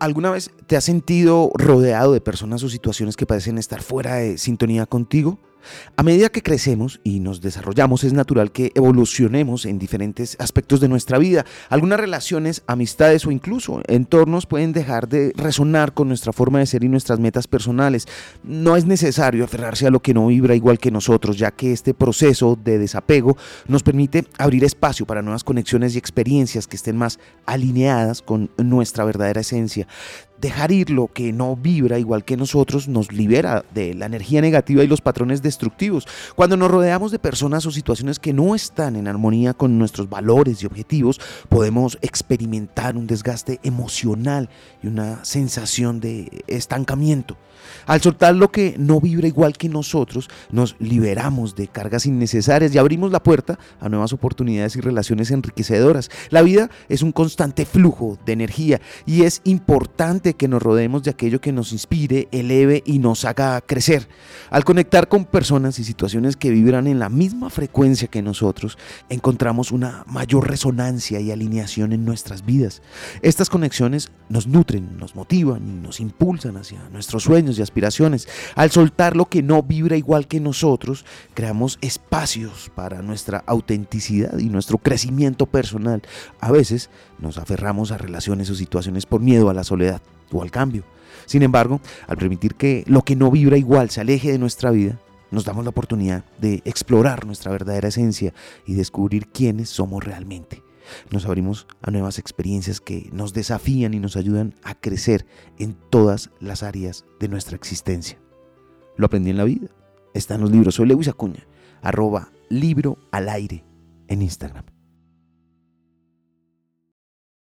¿Alguna vez te has sentido rodeado de personas o situaciones que parecen estar fuera de sintonía contigo? A medida que crecemos y nos desarrollamos, es natural que evolucionemos en diferentes aspectos de nuestra vida. Algunas relaciones, amistades o incluso entornos pueden dejar de resonar con nuestra forma de ser y nuestras metas personales. No es necesario aferrarse a lo que no vibra igual que nosotros, ya que este proceso de desapego nos permite abrir espacio para nuevas conexiones y experiencias que estén más alineadas con nuestra verdadera esencia. Dejar ir lo que no vibra igual que nosotros nos libera de la energía negativa y los patrones destructivos. Cuando nos rodeamos de personas o situaciones que no están en armonía con nuestros valores y objetivos, podemos experimentar un desgaste emocional y una sensación de estancamiento. Al soltar lo que no vibra igual que nosotros, nos liberamos de cargas innecesarias y abrimos la puerta a nuevas oportunidades y relaciones enriquecedoras. La vida es un constante flujo de energía y es importante que nos rodeemos de aquello que nos inspire, eleve y nos haga crecer. Al conectar con personas y situaciones que vibran en la misma frecuencia que nosotros, encontramos una mayor resonancia y alineación en nuestras vidas. Estas conexiones nos nutren, nos motivan y nos impulsan hacia nuestros sueños y aspiraciones. Al soltar lo que no vibra igual que nosotros, creamos espacios para nuestra autenticidad y nuestro crecimiento personal. A veces nos aferramos a relaciones o situaciones por miedo a la soledad o al cambio. Sin embargo, al permitir que lo que no vibra igual se aleje de nuestra vida, nos damos la oportunidad de explorar nuestra verdadera esencia y descubrir quiénes somos realmente. Nos abrimos a nuevas experiencias que nos desafían y nos ayudan a crecer en todas las áreas de nuestra existencia. Lo aprendí en la vida. Está en los libros. Soy Lewis Acuña, arroba libro al aire en Instagram.